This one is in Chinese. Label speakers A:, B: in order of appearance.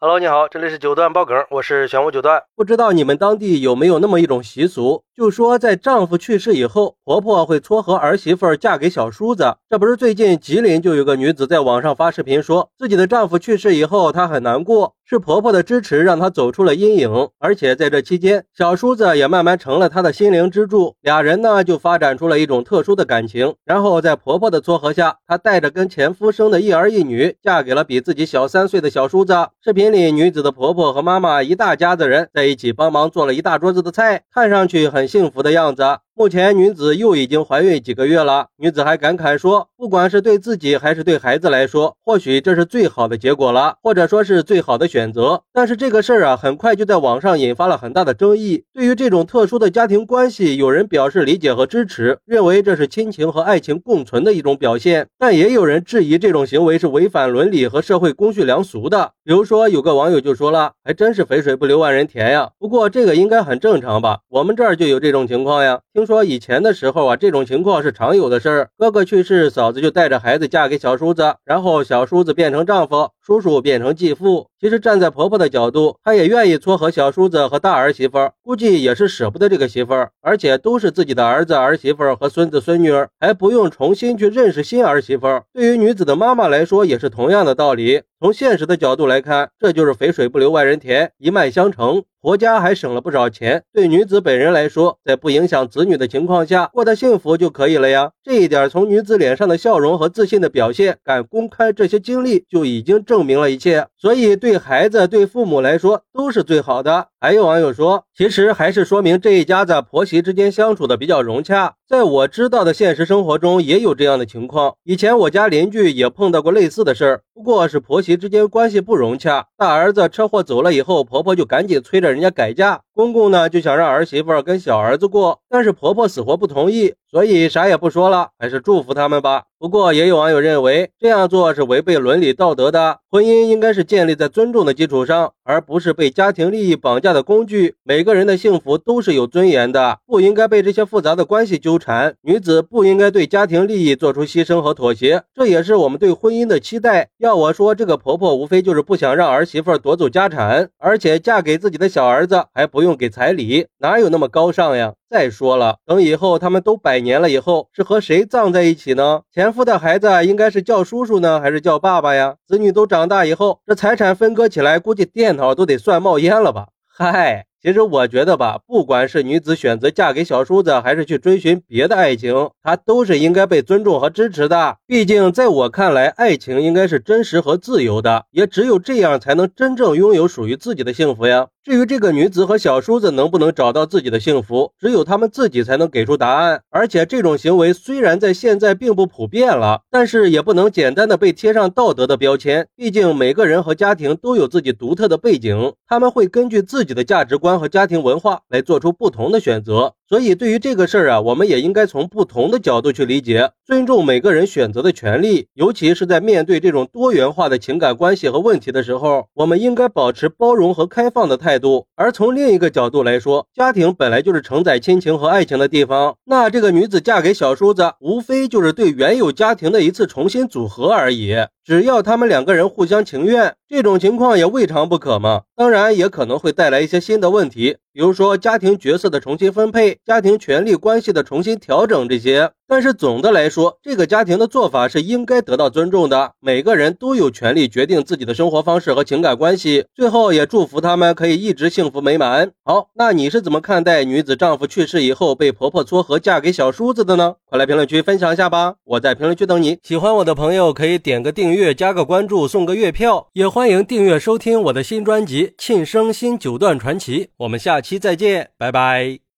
A: Hello，你好，这里是九段爆梗，我是玄武九段。
B: 不知道你们当地有没有那么一种习俗，就说在丈夫去世以后，婆婆会撮合儿媳妇嫁给小叔子。这不是最近吉林就有个女子在网上发视频，说自己的丈夫去世以后，她很难过，是婆婆的支持让她走出了阴影，而且在这期间，小叔子也慢慢成了她的心灵支柱。俩人呢就发展出了一种特殊的感情。然后在婆婆的撮合下，她带着跟前夫生的一儿一女，嫁给了比自己小三岁的小叔子。视频。里女子的婆婆和妈妈一大家子人在一起帮忙做了一大桌子的菜，看上去很幸福的样子。目前女子又已经怀孕几个月了，女子还感慨说，不管是对自己还是对孩子来说，或许这是最好的结果了，或者说是最好的选择。但是这个事儿啊，很快就在网上引发了很大的争议。对于这种特殊的家庭关系，有人表示理解和支持，认为这是亲情和爱情共存的一种表现，但也有人质疑这种行为是违反伦理和社会公序良俗的。比如说，有个网友就说了，还真是肥水不流外人田呀。不过这个应该很正常吧？我们这儿就有这种情况呀。听。说以前的时候啊，这种情况是常有的事儿。哥哥去世，嫂子就带着孩子嫁给小叔子，然后小叔子变成丈夫，叔叔变成继父。其实站在婆婆的角度，她也愿意撮合小叔子和大儿媳妇，估计也是舍不得这个媳妇儿，而且都是自己的儿子儿媳妇和孙子孙女儿，还不用重新去认识新儿媳妇。对于女子的妈妈来说，也是同样的道理。从现实的角度来看，这就是肥水不流外人田，一脉相承，婆家还省了不少钱。对女子本人来说，在不影响子女的情况下，过得幸福就可以了呀。这一点从女子脸上的笑容和自信的表现，敢公开这些经历，就已经证证明了一切。所以，对孩子、对父母来说，都是最好的。还有网友说，其实还是说明这一家子婆媳之间相处的比较融洽。在我知道的现实生活中，也有这样的情况。以前我家邻居也碰到过类似的事儿，不过是婆媳之间关系不融洽。大儿子车祸走了以后，婆婆就赶紧催着人家改嫁。公公呢就想让儿媳妇跟小儿子过，但是婆婆死活不同意，所以啥也不说了，还是祝福他们吧。不过也有网友认为这样做是违背伦理道德的，婚姻应该是建立在尊重的基础上，而不是被家庭利益绑架的工具。每个人的幸福都是有尊严的，不应该被这些复杂的关系纠缠。女子不应该对家庭利益做出牺牲和妥协，这也是我们对婚姻的期待。要我说，这个婆婆无非就是不想让儿媳妇夺走家产，而且嫁给自己的小儿子还不。用给彩礼哪有那么高尚呀？再说了，等以后他们都百年了以后，是和谁葬在一起呢？前夫的孩子应该是叫叔叔呢，还是叫爸爸呀？子女都长大以后，这财产分割起来，估计电脑都得算冒烟了吧？嗨。其实我觉得吧，不管是女子选择嫁给小叔子，还是去追寻别的爱情，她都是应该被尊重和支持的。毕竟，在我看来，爱情应该是真实和自由的，也只有这样，才能真正拥有属于自己的幸福呀。至于这个女子和小叔子能不能找到自己的幸福，只有他们自己才能给出答案。而且，这种行为虽然在现在并不普遍了，但是也不能简单的被贴上道德的标签。毕竟，每个人和家庭都有自己独特的背景，他们会根据自己的价值观。观和家庭文化来做出不同的选择，所以对于这个事儿啊，我们也应该从不同的角度去理解，尊重每个人选择的权利。尤其是在面对这种多元化的情感关系和问题的时候，我们应该保持包容和开放的态度。而从另一个角度来说，家庭本来就是承载亲情和爱情的地方，那这个女子嫁给小叔子，无非就是对原有家庭的一次重新组合而已。只要他们两个人互相情愿，这种情况也未尝不可嘛。当然，也可能会带来一些新的问题。比如说家庭角色的重新分配、家庭权力关系的重新调整这些，但是总的来说，这个家庭的做法是应该得到尊重的。每个人都有权利决定自己的生活方式和情感关系。最后也祝福他们可以一直幸福美满。好，那你是怎么看待女子丈夫去世以后被婆婆撮合嫁给小叔子的呢？快来评论区分享一下吧！我在评论区等你。喜欢我的朋友可以点个订阅、加个关注、送个月票，也欢迎订阅收听我的新专辑《庆生新九段传奇》。我们下期。再见，拜拜。